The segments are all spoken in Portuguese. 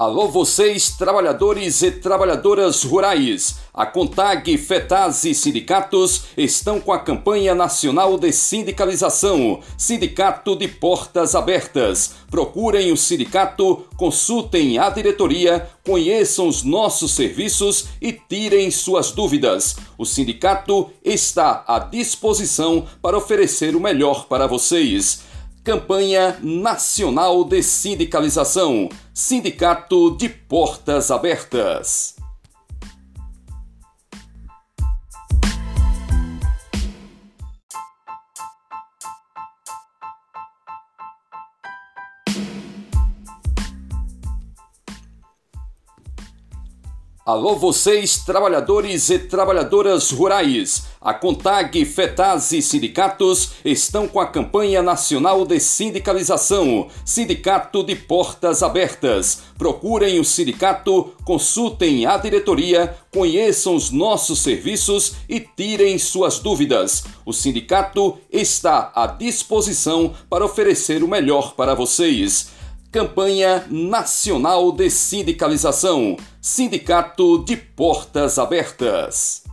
Alô vocês, trabalhadores e trabalhadoras rurais. A CONTAG, FETAS e sindicatos estão com a campanha nacional de sindicalização. Sindicato de Portas Abertas. Procurem o sindicato, consultem a diretoria, conheçam os nossos serviços e tirem suas dúvidas. O sindicato está à disposição para oferecer o melhor para vocês. Campanha Nacional de Sindicalização. Sindicato de Portas Abertas. Alô vocês, trabalhadores e trabalhadoras rurais. A CONTAG, FETAS e sindicatos estão com a campanha nacional de sindicalização. Sindicato de Portas Abertas. Procurem o sindicato, consultem a diretoria, conheçam os nossos serviços e tirem suas dúvidas. O sindicato está à disposição para oferecer o melhor para vocês. Campanha Nacional de Sindicalização. Sindicato de Portas Abertas.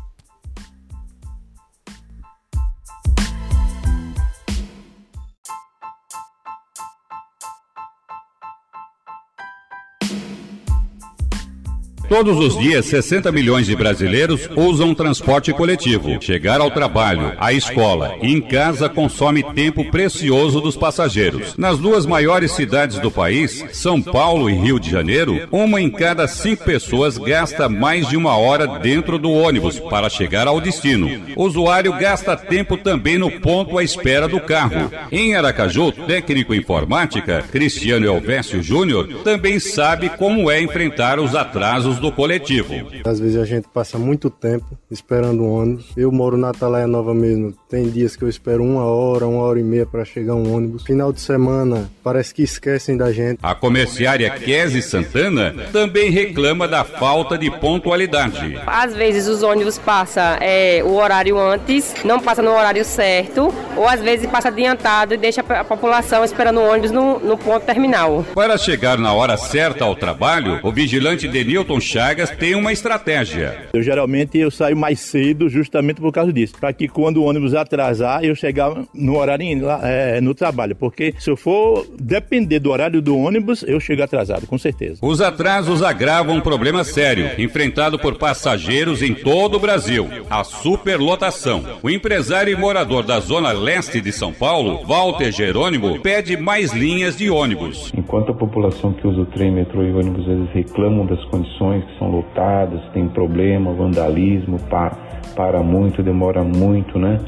Todos os dias, 60 milhões de brasileiros usam transporte coletivo. Chegar ao trabalho, à escola e em casa consome tempo precioso dos passageiros. Nas duas maiores cidades do país, São Paulo e Rio de Janeiro, uma em cada cinco pessoas gasta mais de uma hora dentro do ônibus para chegar ao destino. O usuário gasta tempo também no ponto à espera do carro. Em Aracaju, técnico informática, Cristiano Elvésio Júnior, também sabe como é enfrentar os atrasos ônibus do coletivo. Às vezes a gente passa muito tempo esperando o ônibus. Eu moro na Atalaia Nova mesmo. Tem dias que eu espero uma hora, uma hora e meia para chegar um ônibus. Final de semana, parece que esquecem da gente. A comerciária Kese Santana também reclama da falta de pontualidade. Às vezes os ônibus passam é, o horário antes, não passa no horário certo, ou às vezes passa adiantado e deixa a população esperando o ônibus no, no ponto terminal. Para chegar na hora certa ao trabalho, o vigilante Denilton Chagas tem uma estratégia. Eu geralmente eu saio mais cedo justamente por causa disso, para que quando o ônibus atrasar eu chegar no horário é, no trabalho, porque se eu for depender do horário do ônibus eu chego atrasado, com certeza. Os atrasos agravam um problema sério enfrentado por passageiros em todo o Brasil: a superlotação. O empresário e morador da zona leste de São Paulo, Walter Jerônimo, pede mais linhas de ônibus. Enquanto a população que usa o trem, metrô e ônibus eles reclamam das condições que são lotadas, tem problema, vandalismo, para, para muito, demora muito, né?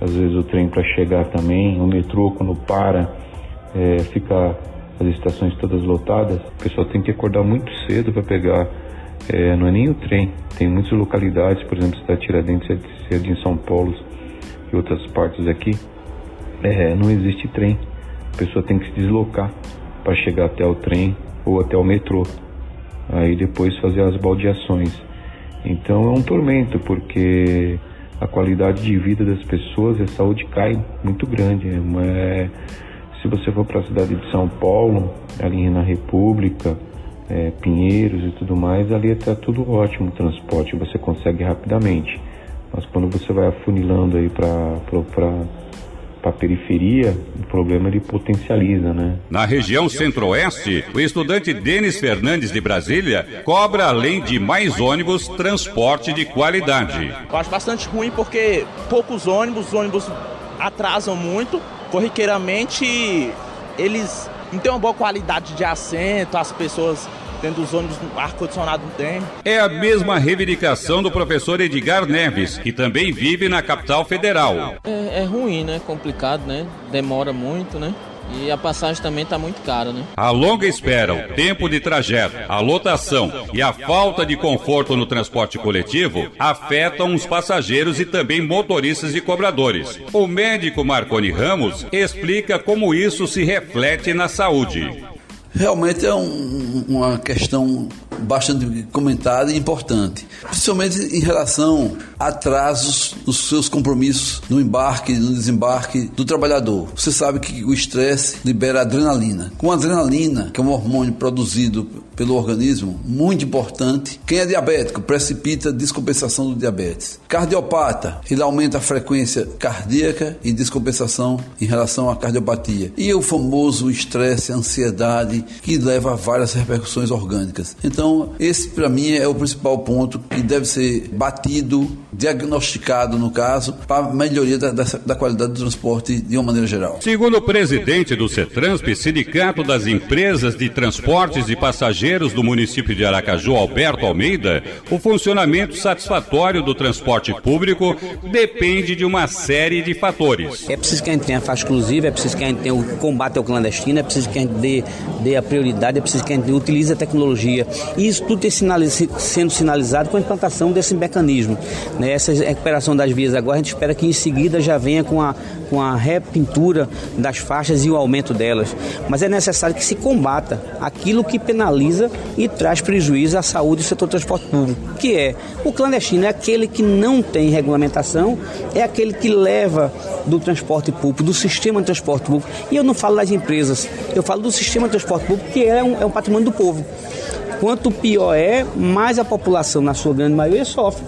Às vezes o trem para chegar também, o metrô quando para, é, fica as estações todas lotadas, o pessoal tem que acordar muito cedo para pegar, é, não é nem o trem, tem muitas localidades, por exemplo, cidade Tiradentes, sede em São Paulo e outras partes aqui, é, não existe trem, a pessoa tem que se deslocar para chegar até o trem ou até o metrô aí depois fazer as baldeações. Então é um tormento, porque a qualidade de vida das pessoas, a saúde cai muito grande. É, se você for para a cidade de São Paulo, ali na República, é, Pinheiros e tudo mais, ali está tudo ótimo o transporte, você consegue rapidamente. Mas quando você vai afunilando aí para para a periferia, o problema ele potencializa, né? Na região centro-oeste, o estudante Denis Fernandes de Brasília cobra, além de mais ônibus, transporte de qualidade. Eu acho bastante ruim porque poucos ônibus, os ônibus atrasam muito, corriqueiramente eles não têm uma boa qualidade de assento, as pessoas dentro dos ônibus, ar-condicionado não tem. É a mesma reivindicação do professor Edgar Neves, que também vive na capital federal. É, é ruim, né? Complicado, né? Demora muito, né? E a passagem também está muito cara, né? A longa espera, o tempo de trajeto, a lotação e a falta de conforto no transporte coletivo afetam os passageiros e também motoristas e cobradores. O médico Marconi Ramos explica como isso se reflete na saúde. Realmente é um, uma questão bastante comentada e importante, principalmente em relação a atrasos nos seus compromissos no embarque, no desembarque do trabalhador. Você sabe que o estresse libera adrenalina. Com adrenalina, que é um hormônio produzido pelo organismo, muito importante. Quem é diabético precipita descompensação do diabetes. Cardiopata, ele aumenta a frequência cardíaca e descompensação em relação à cardiopatia. E o famoso estresse, ansiedade, que leva a várias repercussões orgânicas. Então, esse para mim é o principal ponto que deve ser batido, diagnosticado no caso, para melhoria da, da, da qualidade do transporte de uma maneira geral. Segundo o presidente do CETRANSP, Sindicato das Empresas de Transportes e Passageiros do município de Aracaju, Alberto Almeida, o funcionamento satisfatório do transporte público depende de uma série de fatores. É preciso que a gente tenha faixa exclusiva, é preciso que a gente tenha o combate ao clandestino, é preciso que a gente dê, dê a prioridade, é preciso que a gente utilize a tecnologia. E isso tudo tem sendo sinalizado com a implantação desse mecanismo. Né? Essa recuperação das vias agora, a gente espera que em seguida já venha com a, com a repintura das faixas e o aumento delas. Mas é necessário que se combata aquilo que penaliza e traz prejuízo à saúde do setor transporte público, que é o clandestino, é aquele que não tem regulamentação, é aquele que leva do transporte público, do sistema de transporte público. E eu não falo das empresas, eu falo do sistema de transporte público, que é um, é um patrimônio do povo. Quanto pior é, mais a população, na sua grande maioria, sofre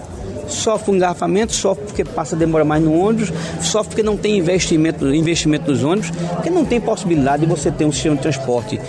sofre com engarrafamento, sofre porque passa demora mais no ônibus, sofre porque não tem investimento, investimento nos ônibus, porque não tem possibilidade de você ter um sistema de transporte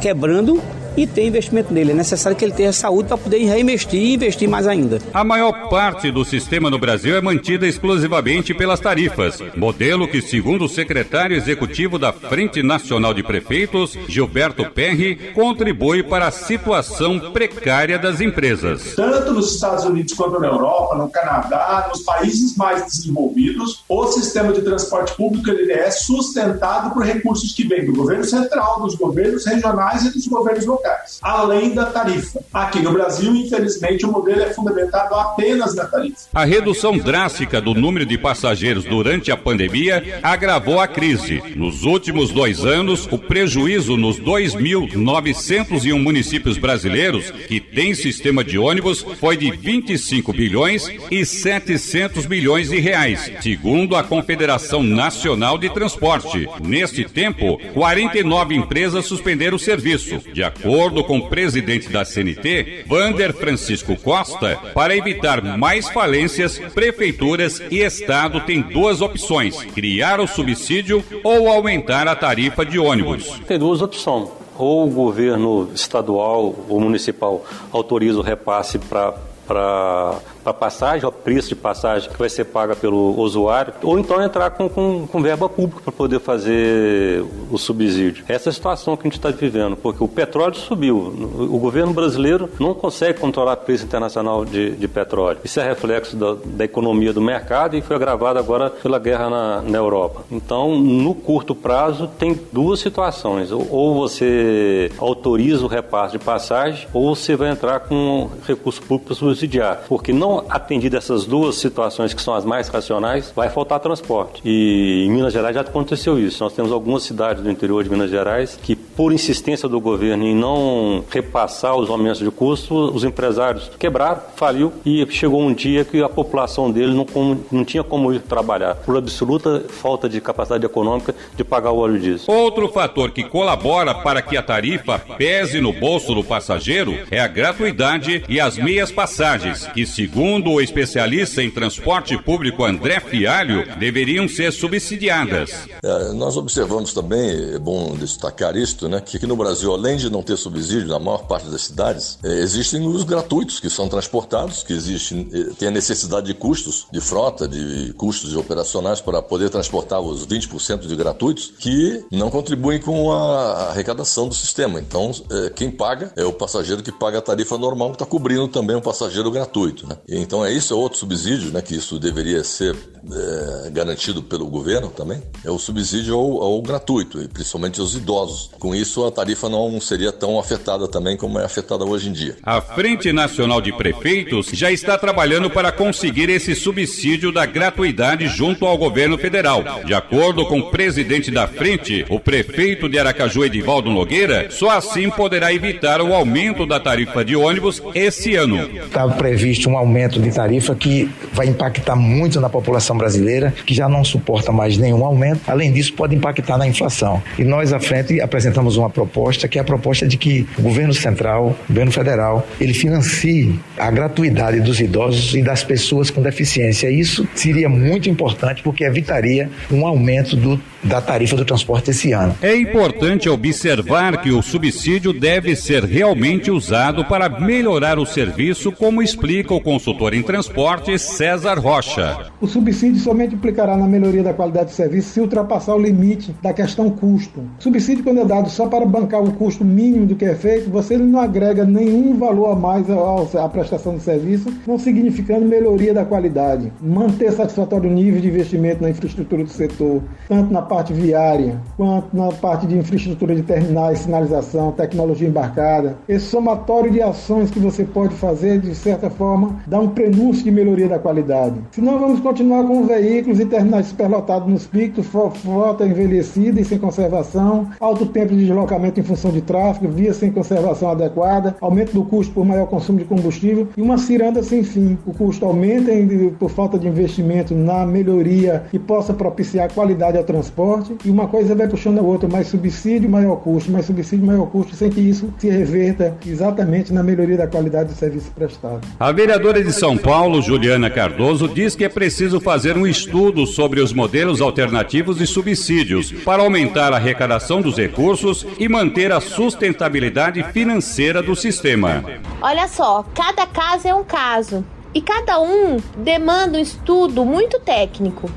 quebrando e tem investimento nele. É necessário que ele tenha saúde para poder reinvestir e investir mais ainda. A maior parte do sistema no Brasil é mantida exclusivamente pelas tarifas, modelo que, segundo o secretário executivo da Frente Nacional de Prefeitos, Gilberto Perry, contribui para a situação precária das empresas. Tanto nos Estados Unidos quanto na Europa, no Canadá, nos países mais desenvolvidos, o sistema de transporte público ele é sustentado por recursos que vêm do governo central, dos governos regionais e dos governos locais além da tarifa. Aqui no Brasil, infelizmente, o modelo é fundamentado apenas na tarifa. A redução drástica do número de passageiros durante a pandemia agravou a crise. Nos últimos dois anos, o prejuízo nos 2.901 municípios brasileiros que têm sistema de ônibus foi de 25 bilhões e 700 milhões de reais, segundo a Confederação Nacional de Transporte. Neste tempo, 49 empresas suspenderam o serviço, de acordo acordo com o presidente da CNT, Vander Francisco Costa, para evitar mais falências, prefeituras e Estado têm duas opções: criar o subsídio ou aumentar a tarifa de ônibus. Tem duas opções. Ou o governo estadual ou municipal autoriza o repasse para para passagem, o preço de passagem que vai ser paga pelo usuário, ou então entrar com, com, com verba pública para poder fazer o subsídio. Essa é a situação que a gente está vivendo, porque o petróleo subiu. O governo brasileiro não consegue controlar o preço internacional de, de petróleo. Isso é reflexo da, da, economia do mercado e foi agravado agora pela guerra na, na Europa. Então, no curto prazo, tem duas situações. Ou você autoriza o repasse de passagem, ou você vai entrar com recurso público para subsidiar. Porque não atendida essas duas situações que são as mais racionais, vai faltar transporte. E em Minas Gerais já aconteceu isso. Nós temos algumas cidades do interior de Minas Gerais que, por insistência do governo em não repassar os aumentos de custo, os empresários quebraram, faliu e chegou um dia que a população dele não, não tinha como ir trabalhar, por absoluta falta de capacidade econômica de pagar o óleo diesel. Outro fator que colabora para que a tarifa pese no bolso do passageiro é a gratuidade e as meias passagens, que segundo Segundo o especialista em transporte público André Fialho, deveriam ser subsidiadas. É, nós observamos também, é bom destacar isto, né, que aqui no Brasil, além de não ter subsídio na maior parte das cidades, é, existem os gratuitos que são transportados, que existem, é, tem a necessidade de custos de frota, de custos operacionais para poder transportar os 20% de gratuitos, que não contribuem com a arrecadação do sistema. Então, é, quem paga é o passageiro que paga a tarifa normal, que está cobrindo também o passageiro gratuito. Né? Então é isso, é outro subsídio, né? Que isso deveria ser é, garantido pelo governo também. É o subsídio ao, ao, gratuito, e principalmente aos idosos. Com isso, a tarifa não seria tão afetada também como é afetada hoje em dia. A Frente Nacional de Prefeitos já está trabalhando para conseguir esse subsídio da gratuidade junto ao governo federal. De acordo com o presidente da frente, o prefeito de Aracaju, Edivaldo Nogueira, só assim poderá evitar o aumento da tarifa de ônibus esse ano. Estava previsto um aumento aumento de tarifa que vai impactar muito na população brasileira, que já não suporta mais nenhum aumento. Além disso, pode impactar na inflação. E nós, à frente, apresentamos uma proposta que é a proposta de que o governo central, o governo federal, ele financie a gratuidade dos idosos e das pessoas com deficiência. Isso seria muito importante porque evitaria um aumento do, da tarifa do transporte esse ano. É importante observar que o subsídio deve ser realmente usado para melhorar o serviço, como explica o consultor em transporte César Rocha. O subsídio somente implicará na melhoria da qualidade do serviço se ultrapassar o limite da questão custo. O subsídio, quando é dado só para bancar o custo mínimo do que é feito, você não agrega nenhum valor a mais à prestação do serviço, não significando melhoria da qualidade. Manter satisfatório nível de investimento na infraestrutura do setor, tanto na parte viária quanto na parte de infraestrutura de terminais, sinalização, tecnologia embarcada. Esse somatório de ações que você pode fazer, de certa forma, dá um prenúncio de melhoria da qualidade. Senão vamos continuar com veículos e terminais superlotados nos picos, frota envelhecida e sem conservação, alto tempo de deslocamento em função de tráfego, via sem conservação adequada, aumento do custo por maior consumo de combustível e uma ciranda sem fim. O custo aumenta por falta de investimento na melhoria que possa propiciar qualidade ao transporte e uma coisa vai puxando a outra, mais subsídio, maior custo, mais subsídio, maior custo, sem que isso se reverta exatamente na melhoria da qualidade do serviço prestado. A vereadora de São Paulo, Juliana Cardoso, diz que é preciso fazer um estudo sobre os modelos alternativos de subsídios para aumentar a arrecadação dos recursos e manter a sustentabilidade financeira do sistema. Olha só, cada caso é um caso e cada um demanda um estudo muito técnico.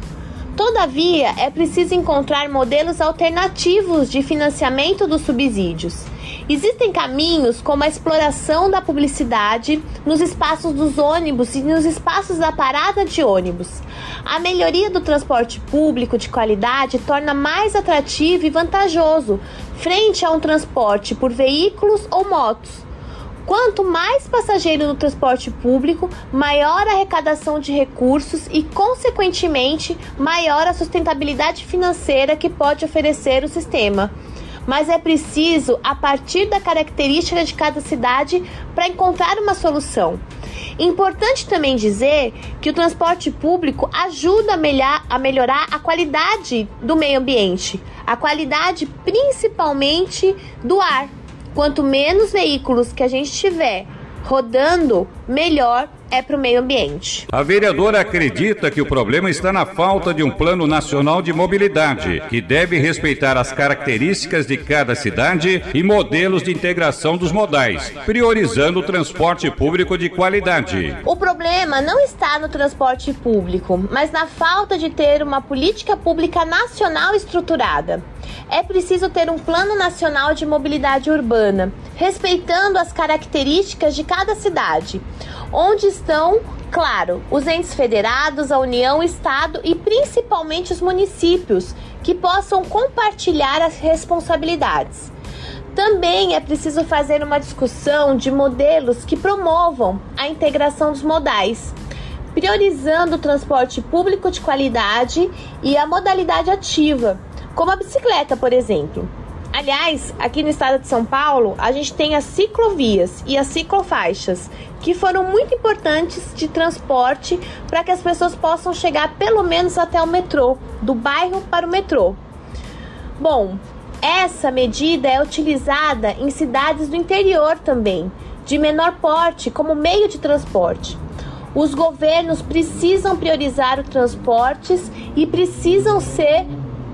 Todavia, é preciso encontrar modelos alternativos de financiamento dos subsídios. Existem caminhos como a exploração da publicidade nos espaços dos ônibus e nos espaços da parada de ônibus. A melhoria do transporte público de qualidade torna mais atrativo e vantajoso frente a um transporte por veículos ou motos. Quanto mais passageiro no transporte público, maior a arrecadação de recursos e, consequentemente, maior a sustentabilidade financeira que pode oferecer o sistema. Mas é preciso, a partir da característica de cada cidade, para encontrar uma solução. Importante também dizer que o transporte público ajuda a melhorar a qualidade do meio ambiente, a qualidade principalmente do ar. Quanto menos veículos que a gente tiver rodando, melhor é para o meio ambiente. A vereadora acredita que o problema está na falta de um plano nacional de mobilidade, que deve respeitar as características de cada cidade e modelos de integração dos modais, priorizando o transporte público de qualidade. O problema não está no transporte público, mas na falta de ter uma política pública nacional estruturada é preciso ter um plano nacional de mobilidade urbana, respeitando as características de cada cidade, onde estão, claro, os entes federados, a União, o Estado e principalmente os municípios, que possam compartilhar as responsabilidades. Também é preciso fazer uma discussão de modelos que promovam a integração dos modais, priorizando o transporte público de qualidade e a modalidade ativa como a bicicleta, por exemplo. Aliás, aqui no estado de São Paulo, a gente tem as ciclovias e as ciclofaixas, que foram muito importantes de transporte para que as pessoas possam chegar pelo menos até o metrô, do bairro para o metrô. Bom, essa medida é utilizada em cidades do interior também, de menor porte, como meio de transporte. Os governos precisam priorizar os transportes e precisam ser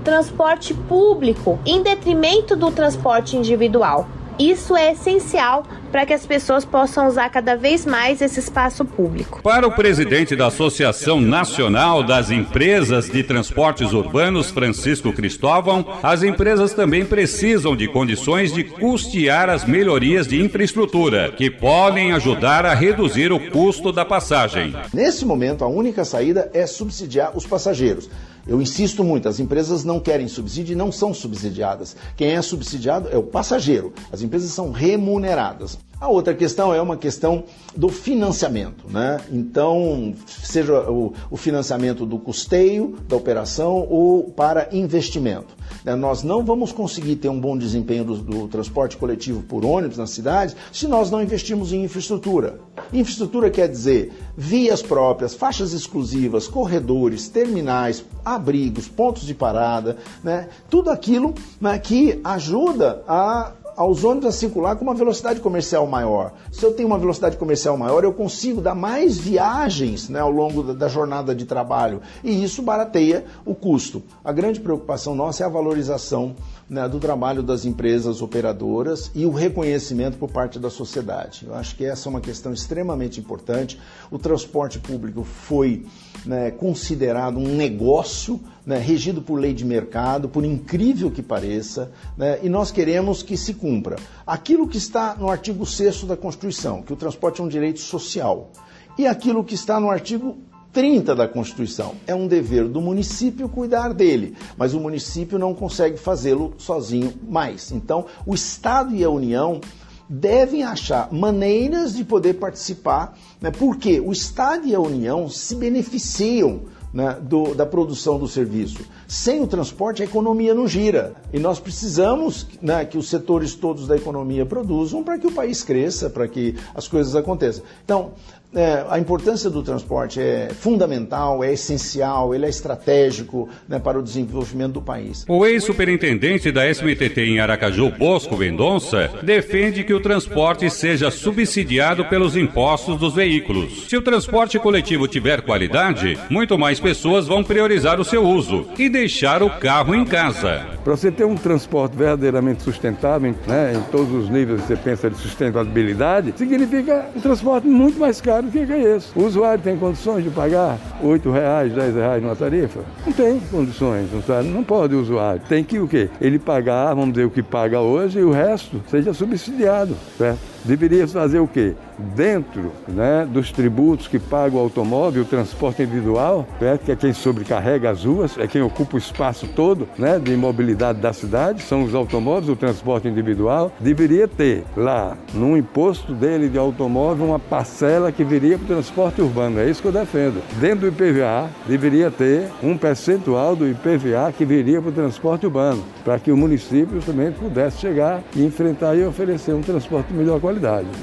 transporte público em detrimento do transporte individual. Isso é essencial para que as pessoas possam usar cada vez mais esse espaço público. Para o presidente da Associação Nacional das Empresas de Transportes Urbanos, Francisco Cristóvão, as empresas também precisam de condições de custear as melhorias de infraestrutura, que podem ajudar a reduzir o custo da passagem. Nesse momento, a única saída é subsidiar os passageiros. Eu insisto muito, as empresas não querem subsídio e não são subsidiadas. Quem é subsidiado é o passageiro. As empresas são remuneradas. A outra questão é uma questão do financiamento, né? Então, seja o, o financiamento do custeio da operação ou para investimento. Né? Nós não vamos conseguir ter um bom desempenho do, do transporte coletivo por ônibus nas cidades se nós não investirmos em infraestrutura. Infraestrutura quer dizer vias próprias, faixas exclusivas, corredores, terminais, abrigos, pontos de parada, né? tudo aquilo né, que ajuda a aos ônibus a circular com uma velocidade comercial maior. Se eu tenho uma velocidade comercial maior, eu consigo dar mais viagens né, ao longo da, da jornada de trabalho e isso barateia o custo. A grande preocupação nossa é a valorização né, do trabalho das empresas operadoras e o reconhecimento por parte da sociedade. Eu acho que essa é uma questão extremamente importante. O transporte público foi né, considerado um negócio né, regido por lei de mercado, por incrível que pareça, né, e nós queremos que se cumpra aquilo que está no artigo 6 da Constituição, que o transporte é um direito social, e aquilo que está no artigo 30 da Constituição. É um dever do município cuidar dele, mas o município não consegue fazê-lo sozinho mais. Então, o Estado e a União devem achar maneiras de poder participar, né, porque o Estado e a União se beneficiam né, do, da produção do serviço. Sem o transporte, a economia não gira. E nós precisamos né, que os setores todos da economia produzam para que o país cresça, para que as coisas aconteçam. Então, é, a importância do transporte é fundamental, é essencial, ele é estratégico né, para o desenvolvimento do país. O ex-superintendente da SMTT em Aracaju, Bosco Mendonça, defende que o transporte seja subsidiado pelos impostos dos veículos. Se o transporte coletivo tiver qualidade, muito mais pessoas vão priorizar o seu uso e deixar o carro em casa. Para você ter um transporte verdadeiramente sustentável, né, em todos os níveis que você pensa de sustentabilidade, significa um transporte muito mais caro o que é isso? O usuário tem condições de pagar R$ reais, R$ reais numa tarifa? Não tem condições, não, sabe? não pode o usuário. Tem que o quê? Ele pagar, vamos dizer, o que paga hoje e o resto seja subsidiado, certo? Deveria fazer o quê? Dentro né, dos tributos que paga o automóvel, o transporte individual, né, que é quem sobrecarrega as ruas, é quem ocupa o espaço todo né, de mobilidade da cidade, são os automóveis, o transporte individual, deveria ter lá no imposto dele de automóvel uma parcela que viria para o transporte urbano. É isso que eu defendo. Dentro do IPVA, deveria ter um percentual do IPVA que viria para o transporte urbano, para que o município também pudesse chegar e enfrentar e oferecer um transporte melhor qualidade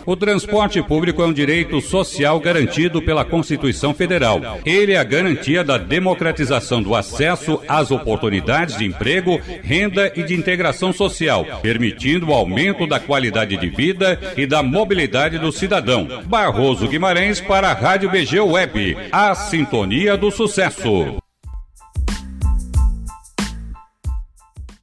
O transporte público é um direito social garantido pela Constituição Federal. Ele é a garantia da democratização do acesso às oportunidades de emprego, renda e de integração social, permitindo o aumento da qualidade de vida e da mobilidade do cidadão. Barroso Guimarães para a Rádio BG Web, a sintonia do sucesso.